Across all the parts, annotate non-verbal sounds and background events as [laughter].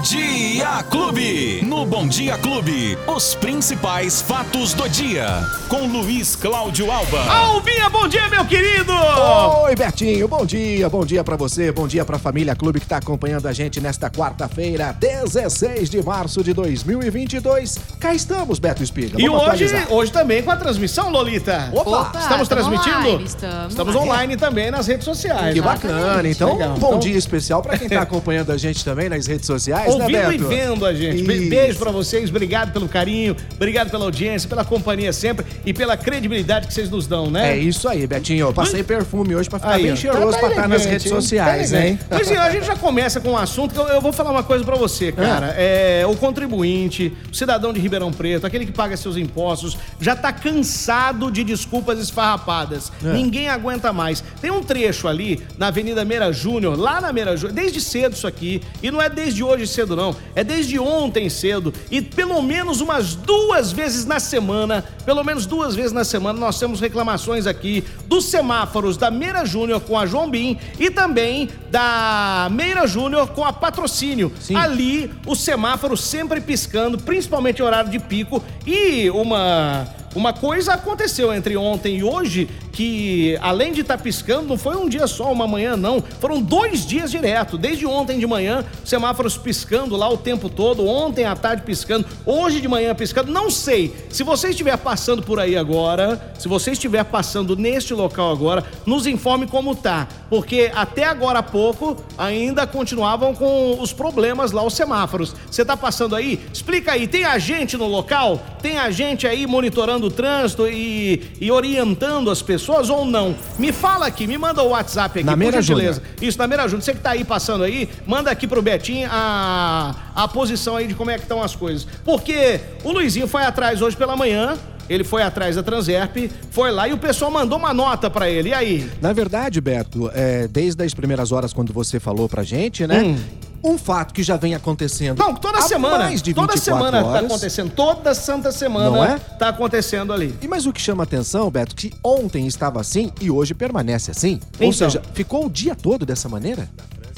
Bom Dia Clube. No Bom Dia Clube, os principais fatos do dia. Com Luiz Cláudio Alba. Albinha, bom dia, meu querido! Oi, Bertinho, bom dia, bom dia pra você, bom dia pra família Clube que tá acompanhando a gente nesta quarta-feira, 16 de março de 2022. Cá estamos, Beto Espiga. E hoje, atualizar. hoje também com a transmissão, Lolita. Opa! Estamos transmitindo? online, estamos. Estamos online também nas redes sociais. Que bacana. Então, Legal. um bom Então- dia especial pra quem tá [laughs] acompanhando a gente também nas redes sociais, Ouvindo né, e Beto? vendo a gente. Isso. Beijo pra vocês, obrigado pelo carinho, obrigado pela audiência, pela companhia sempre e pela credibilidade que vocês nos dão, né? É isso aí, Betinho. Eu passei perfume hoje pra ficar Aí, bem cheiroso pra estar nas redes sociais, Tá hein? elegante. Mas a gente já começa com um assunto que eu, eu vou falar uma coisa pra você, cara. É, o contribuinte, o cidadão de Ribeirão Preto, aquele que paga seus impostos, já tá cansado de desculpas esfarrapadas. É. Ninguém aguenta mais. Tem um trecho ali na Avenida Meira Júnior, lá na Meira Júnior, desde cedo isso aqui, e não é desde hoje cedo não, é desde ontem cedo, e pelo menos umas duas vezes na semana, pelo menos duas vezes na semana, nós temos reclamações aqui dos semáforos da Meira Júnior com a João Bim e também da Meira Júnior com a Patrocínio. Sim. Ali, o semáforo sempre piscando, principalmente em horário de pico, e uma... Uma coisa aconteceu entre ontem e hoje que, além de estar piscando, não foi um dia só, uma manhã, não. Foram dois dias direto. Desde ontem de manhã, semáforos piscando lá o tempo todo. Ontem à tarde piscando. Hoje de manhã piscando. Não sei. Se você estiver passando por aí agora, se você estiver passando neste local agora, nos informe como tá. Porque até agora há pouco ainda continuavam com os problemas lá, os semáforos. Você tá passando aí? Explica aí. Tem agente no local? Tem agente aí monitorando o trânsito e, e orientando as pessoas ou não? Me fala aqui, me manda o WhatsApp aqui, Na por gentileza. Júnior. Isso, na Meira Júnior. Você que tá aí passando aí, manda aqui pro Betinho a, a posição aí de como é que estão as coisas. Porque o Luizinho foi atrás hoje pela manhã, ele foi atrás da Transerp, foi lá e o pessoal mandou uma nota pra ele. E aí? Na verdade, Beto, é, desde as primeiras horas quando você falou pra gente, né? Hum. Um fato que já vem acontecendo. Não, toda há semana. Mais de 24 toda semana tá horas. acontecendo. Toda santa semana Não é? tá acontecendo ali. E mas o que chama atenção, Beto, que ontem estava assim e hoje permanece assim. Ou Então. seja, ficou o dia todo dessa maneira?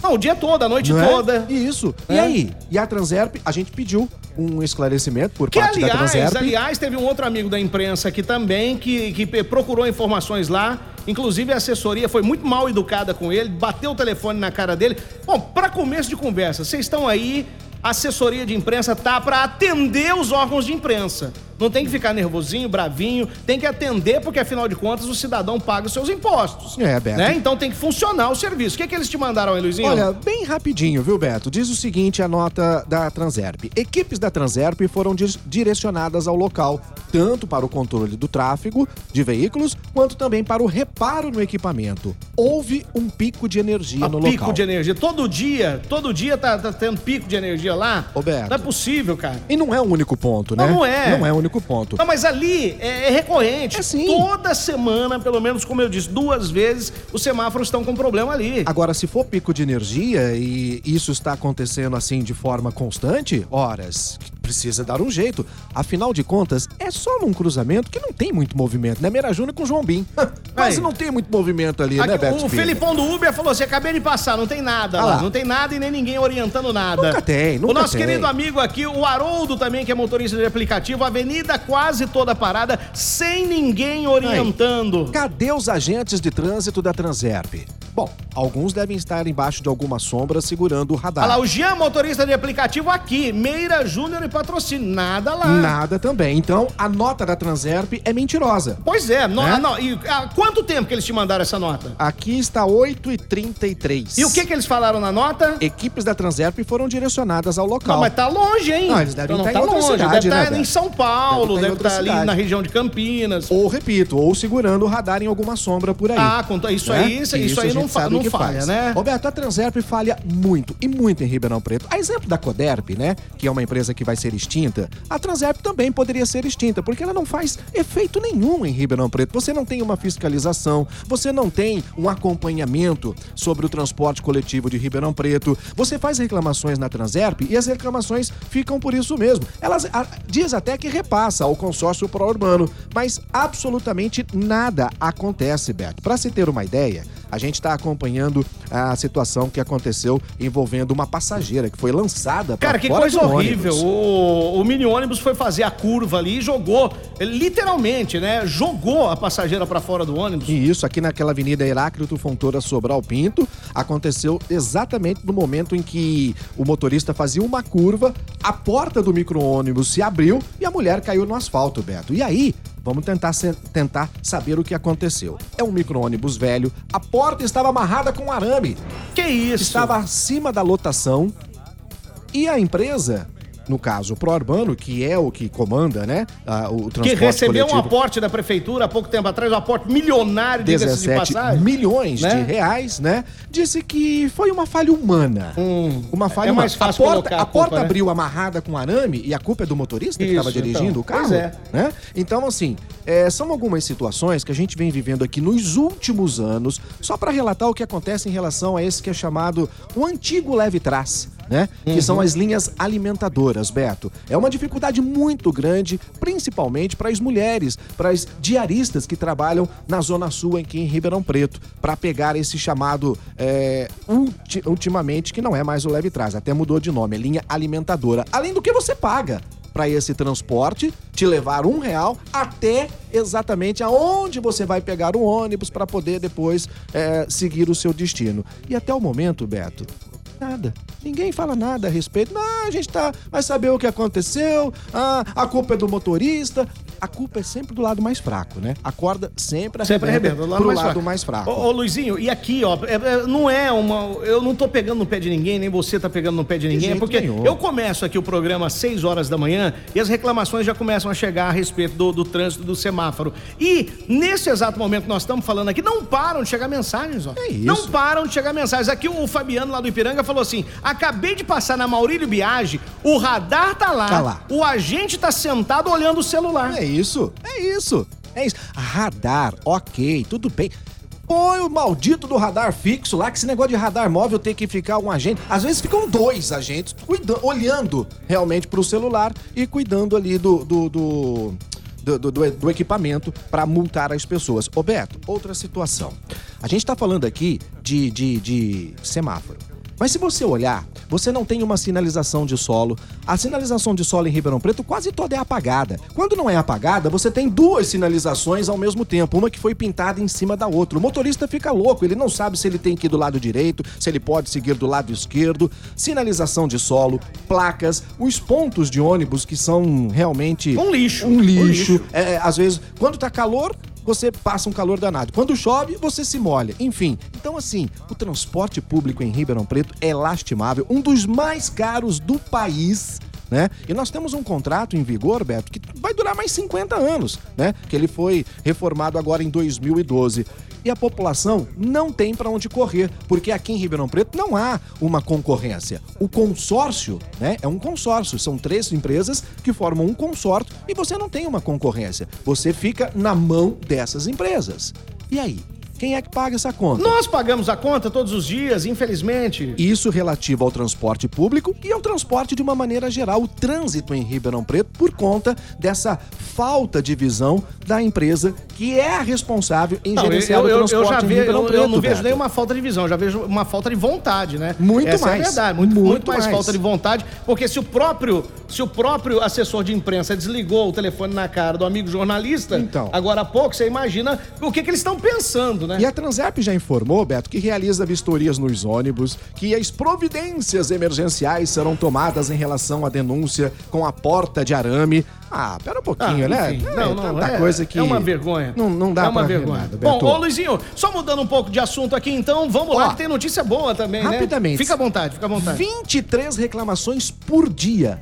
Não, o dia todo, a noite Não é? toda. Isso. É. E aí? E a Transerp, a gente pediu um esclarecimento por Que parte da aliás, Transerp. aliás, teve um outro amigo da imprensa aqui também que, que procurou informações lá. Inclusive a assessoria foi muito mal educada com ele, bateu o telefone na cara dele. Bom, para começo de conversa, vocês estão aí, a assessoria de imprensa tá para atender os órgãos de imprensa. Não tem que ficar nervosinho, bravinho, tem que atender porque afinal de contas o cidadão paga os seus impostos. É, Beto. Né? Então tem que funcionar o serviço. O que, que eles te mandaram aí, Luizinho? Olha, bem rapidinho, viu, Beto? Diz o seguinte a nota da Transerp. Equipes da Transerp foram direcionadas ao local, tanto para o controle do tráfego de veículos, quanto também para o reparo no equipamento. Houve um pico de energia A no pico local. de energia. Todo dia, todo dia tá, tá tendo pico de energia lá. Roberto. Não é possível, cara. E não é o único ponto, né? Não, não é. Não é o único ponto. Não, mas ali é, é recorrente. É sim. Toda semana, pelo menos, como eu disse, duas vezes, os semáforos estão com problema ali. Agora, se for pico de energia e isso está acontecendo assim de forma constante, horas, precisa dar um jeito. Afinal de contas, é só num cruzamento que não tem muito movimento, né? Meira Júnior com João Bim. Quase Aí. não tem muito movimento ali, né, Aqui, Beto o Espírito? Felipão do Uber falou assim: acabei de passar, não tem nada Ah lá. lá. Não tem nada e nem ninguém orientando nada. Nunca tem, nunca O nosso tem. querido amigo aqui, o Haroldo também, que é motorista de aplicativo, avenida quase toda parada, sem ninguém orientando. Cadê os agentes de trânsito da Transerp? Bom, alguns devem estar embaixo de alguma sombra segurando o radar. Olha lá, o Jean, motorista de aplicativo aqui, Meira Júnior e patrocínio, nada lá. Nada também. Então, a nota da Transerp é mentirosa. Pois é, no- Né? não, e há quanto tempo que eles te mandaram essa nota? Aqui está 8h33. E o que que eles falaram na nota? Equipes da Transerp foram direcionadas ao local. Não, mas tá longe, hein? Não, eles devem Então estar em outra longe. cidade, deve né, estar em? São Paulo, Deve deve estar em estar, ali na região de Campinas. Ou, repito, ou segurando o radar em alguma sombra por aí. Ah, isso né? aí- isso- isso aí a não gente fa- sabe não o que falha, faz. né? Roberto, a Transerp falha muito, e muito em Ribeirão Preto. A exemplo da Coderp, né, que é uma empresa que vai ser extinta, a Transerp também poderia ser extinta, porque ela não faz efeito nenhum em Ribeirão Preto. Você não tem uma fiscalização, você não tem um acompanhamento sobre o transporte coletivo de Ribeirão Preto. Você faz reclamações na Transerp e as reclamações ficam por isso mesmo. Elas a, diz até que repassa ao consórcio pró-urbano, mas absolutamente nada acontece, Beto. Para se ter uma ideia, a gente está acompanhando a situação que aconteceu envolvendo uma passageira que foi lançada Cara, que coisa horrível. O, o mini ônibus foi fazer a curva ali e jogou, literalmente, né? Jogou a passageira pra fora do ônibus. E isso aqui naquela avenida Heráclito Fontoura Sobral Pinto aconteceu exatamente no momento em que o motorista fazia uma curva, a porta do micro-ônibus se abriu e a mulher caiu no asfalto, Beto. E aí, vamos tentar, tentar saber o que aconteceu. É um micro-ônibus velho, a porta estava amarrada com arame, Que isso? estava acima da lotação e a empresa. No caso, o Pro-Urbano, que é o que comanda, né? a- o que transporte recebeu um coletivo. aporte da prefeitura há pouco tempo atrás, um aporte milionário, diga-se de 17 passagem. milhões né? de reais, né? Disse que foi uma falha humana. Hum, uma falha é mais humana. fácil a porta, a a porta culpa, né? abriu amarrada com arame e a culpa é do motorista que Isso, estava dirigindo então. o carro, Pois é. né? Então, assim, é, são algumas situações que a gente vem vivendo aqui nos últimos anos, só para relatar o que acontece em relação a esse que é chamado o antigo leve-trás. Né? Que são Uhum. as linhas alimentadoras, Beto. É uma dificuldade muito grande, principalmente para as mulheres, para as diaristas que trabalham na Zona Sul, aqui em Ribeirão Preto, para pegar esse chamado é, ulti- ultimamente, que não é mais o leve trás, até mudou de nome, é linha alimentadora. Além do que você paga para esse transporte, te levar um real até exatamente aonde você vai pegar o ônibus para poder depois é, seguir o seu destino. E até o momento, Beto, Nada. Ninguém fala nada a respeito. Não, a gente tá. Vai saber o que aconteceu. Ah, a culpa é do motorista. A culpa é sempre do lado mais fraco, né? A corda sempre Sempre arrebenta, do lado pro mais lado fraco. mais fraco. Ô, ô, Luizinho, e aqui, ó, é- é- não é uma. Eu não tô pegando no pé de ninguém, nem você tá pegando no pé de ninguém, jeito porque nenhum. eu começo aqui o programa às 6 horas da manhã e as reclamações já começam a chegar a respeito do, do trânsito do semáforo. E nesse exato momento que nós estamos falando aqui, não param de chegar mensagens, ó. É isso. Não param de chegar mensagens. Aqui o Fabiano lá do Ipiranga falou assim: acabei de passar na Maurílio Biagi, o radar tá lá, Tá lá. o agente tá sentado olhando o celular. É isso, é isso, é isso. Radar, ok, tudo bem. Põe o maldito do radar fixo lá, que esse negócio de radar móvel tem que ficar um agente. Às vezes ficam dois agentes cuida- olhando realmente pro celular e cuidando ali do. do, do... Do, do- do- equipamento para multar as pessoas. Ô Beto, outra situação. A gente tá falando aqui de, de, de semáforo. Mas se você olhar, você não tem uma sinalização de solo. A sinalização de solo em Ribeirão Preto quase toda é apagada. Quando não é apagada, você tem duas sinalizações ao mesmo tempo, uma que foi pintada em cima da outra. O motorista fica louco, ele não sabe se ele tem que ir do lado direito, se ele pode seguir do lado esquerdo. Sinalização de solo, placas, os pontos de ônibus que são realmente Um lixo. Um Um lixo. lixo. É, às vezes, quando tá calor, você passa um calor danado. Quando chove, você se molha. Enfim, então assim, o transporte público em Ribeirão Preto é lastimável, um dos mais caros do país. Né? E nós temos um contrato em vigor, Beto, que vai durar mais 50 anos, né? Que ele foi reformado agora em 2012. E a população não tem para onde correr, porque aqui em Ribeirão Preto não há uma concorrência. O consórcio, né, é um consórcio, são três empresas que formam um consórcio e você não tem uma concorrência. Você fica na mão dessas empresas. E aí, quem é que paga essa conta? Nós pagamos a conta todos os dias, infelizmente. Isso relativo ao transporte público e ao transporte de uma maneira geral, o trânsito em Ribeirão Preto, por conta dessa falta de visão da empresa que é a responsável em Não, eu, gerenciar eu, o eu transporte já em vejo, Ribeirão eu, Preto. eu não vejo nenhuma falta de visão, já vejo uma falta de vontade, né? Muito Essa mais. É verdade, muito, Muito muito mais, mais. falta de vontade, porque se o próprio, se o próprio assessor de imprensa desligou o telefone na cara do amigo jornalista, Então. agora há pouco, você imagina o que, que eles estão pensando, né? E a Transep já informou, Beto, que realiza vistorias nos ônibus, que as providências emergenciais serão tomadas em relação à denúncia com a porta de arame. Ah, pera um pouquinho, Ah, né? É, não, não, tanta é, coisa que... é uma vergonha. Não, não dá É uma vergonha. nada, Bom, ô Luizinho, só mudando um pouco de assunto aqui, então, vamos lá, Ó, que tem notícia boa também, né? Rapidamente. Fica à vontade, fica à vontade. 23 reclamações por dia.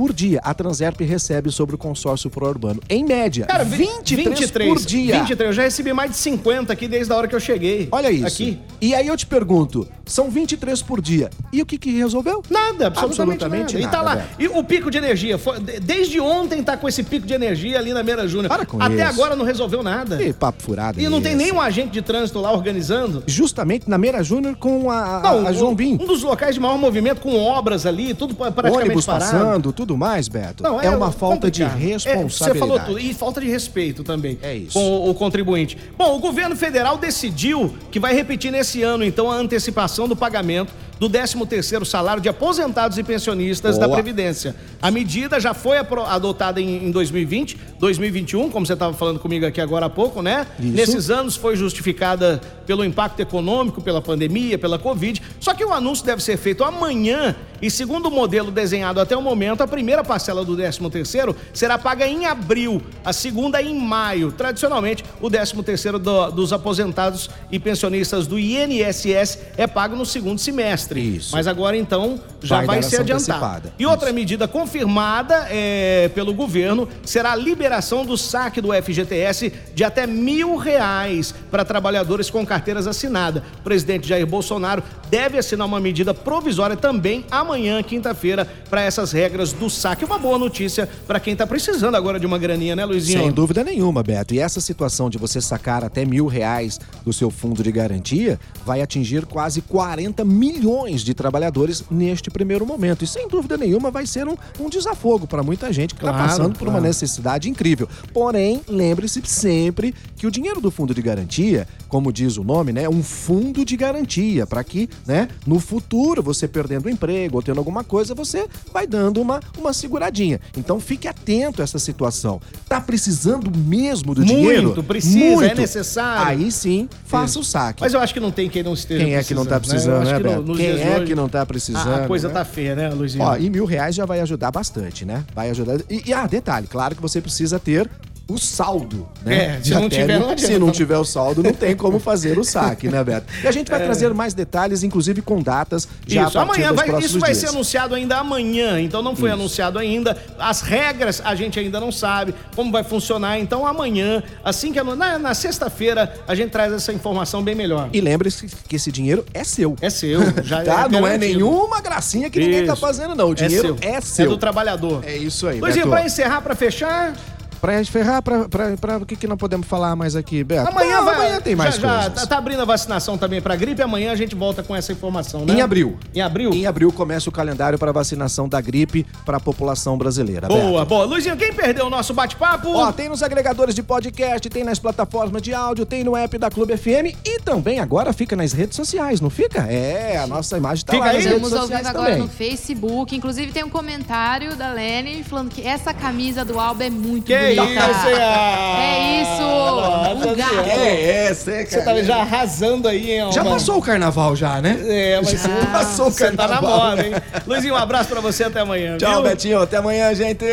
Por dia, a Transerp recebe sobre o consórcio pro-urbano. Em média, Cara, vi- 23, por dia. 23, eu já recebi mais de 50 aqui desde a hora que eu cheguei. Olha isso. Aqui. E aí eu te pergunto, são 23 por dia. E o que que resolveu? Nada, absolutamente, Absolutamente nada. E tá nada, lá. E o pico de energia, foi- de- desde ontem tá com esse pico de energia ali na Meira Júnior. Para com Até isso. agora não resolveu nada. Que papo furado E não é tem esse? nenhum agente de trânsito lá organizando. Justamente na Meira Júnior com a, a- Não, a João Bim. um dos locais de maior movimento com obras ali, tudo pra- praticamente Ônibus parado. passando, tudo do mais, Beto, é, uma falta de complicado. É, responsabilidade. você falou tudo. E falta de respeito também. É isso. Com o, o contribuinte. Bom, o governo federal decidiu que vai repetir nesse ano, então, a antecipação do pagamento do 13º salário de aposentados e pensionistas da Boa. Previdência. A medida já foi adotada em, em 2020, 2021, como você estava falando comigo aqui agora há pouco, né? Isso. Nesses anos foi justificada pelo impacto econômico, pela pandemia, pela Covid. Só que o anúncio deve ser feito amanhã e, segundo o modelo desenhado até o momento, a primeira parcela do 13º será paga em abril, a segunda em maio. Tradicionalmente, o 13º do, dos aposentados e pensionistas do INSS é pago no segundo semestre. Isso. Mas agora, então, já Vai vai, ser adiantado. E outra medida confirmada é, pelo governo será a liberação do saque do FGTS de até mil reais para trabalhadores com carteiras assinadas. O presidente Jair Bolsonaro deve assinar uma medida provisória também amanhã, quinta-feira, para essas regras do saque. Uma boa notícia para quem está precisando agora de uma graninha, né, Luizinho? Sem dúvida nenhuma, Beto. E essa situação de você sacar até mil reais do seu fundo de garantia vai atingir quase 40 milhões de trabalhadores neste primeiro momento. E sem dúvida nenhuma vai ser um, um desafogo para muita gente que está Claro, passando por uma claro. necessidade incrível. Porém, lembre-se sempre que o dinheiro do fundo de garantia, como diz o nome, né, é um fundo de garantia para que, né, no futuro você perdendo o emprego tendo alguma coisa, você vai dando uma, uma seguradinha. Então fique atento a essa situação. Tá precisando mesmo do Muito, dinheiro? precisa, é necessário. Aí sim, faça o saque. Mas eu acho que não tem quem não esteja Quem é que não tá precisando, né, no- nos Quem é hoje, que não tá a- precisando, A, coisa né? tá feia, né, Luizinho? Ó, e mil reais já vai ajudar bastante, né? Vai ajudar. E, e, ah, detalhe, claro que você precisa ter o saldo, né? É, se não tiver, não Se não tiver o saldo, não tem como fazer o saque, né, Beto? E a gente vai trazer mais detalhes, inclusive com datas, já É. Isso, amanhã vai, isso vai dias. ser anunciado ainda amanhã, então não foi anunciado ainda. As regras a gente ainda não sabe como vai funcionar, então amanhã, assim que na, na sexta-feira, a gente traz essa informação bem melhor. E lembre-se que esse dinheiro é seu. É seu, já [laughs] tá? não é nenhuma gracinha que ninguém tá Isso. fazendo, não. O dinheiro é seu. É do trabalhador. É isso aí, Luizinho, pra encerrar, pra fechar, Pra gente ferrar, pra, pra, pra- o que, que não podemos falar mais aqui, Beto? amanhã Não, vai. Amanhã tem mais já, já coisas. tá, tá abrindo a vacinação também pra gripe, amanhã a gente volta com essa informação, né? Em abril. Em abril? Em abril começa o calendário para vacinação da gripe para a população brasileira. Boa, Beto. boa. Luizinho, quem perdeu o nosso bate-papo? Ó, tem nos agregadores de podcast, tem nas plataformas de áudio, tem no app da Clube FM e também agora fica nas redes sociais, não fica? É, a nossa imagem tá Fica lá aí. nas redes Estamos sociais ouvindo agora também. no Facebook. Inclusive tem um comentário da Lene falando que essa camisa do Alba é muito Que bonita. Isso, ah, É isso! nossa Um gato. senhora. É, você, Você tá já arrasando aí, hein? Já uma- passou o carnaval já, né? É, mas Já passou o você tá na carnaval. moda, hein? Luizinho, um abraço pra você até amanhã. Tchau, viu? Betinho. Até amanhã, gente.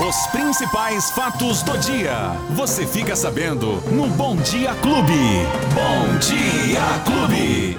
Os principais fatos do dia. Você fica sabendo no Bom Dia Clube. Bom Dia Clube.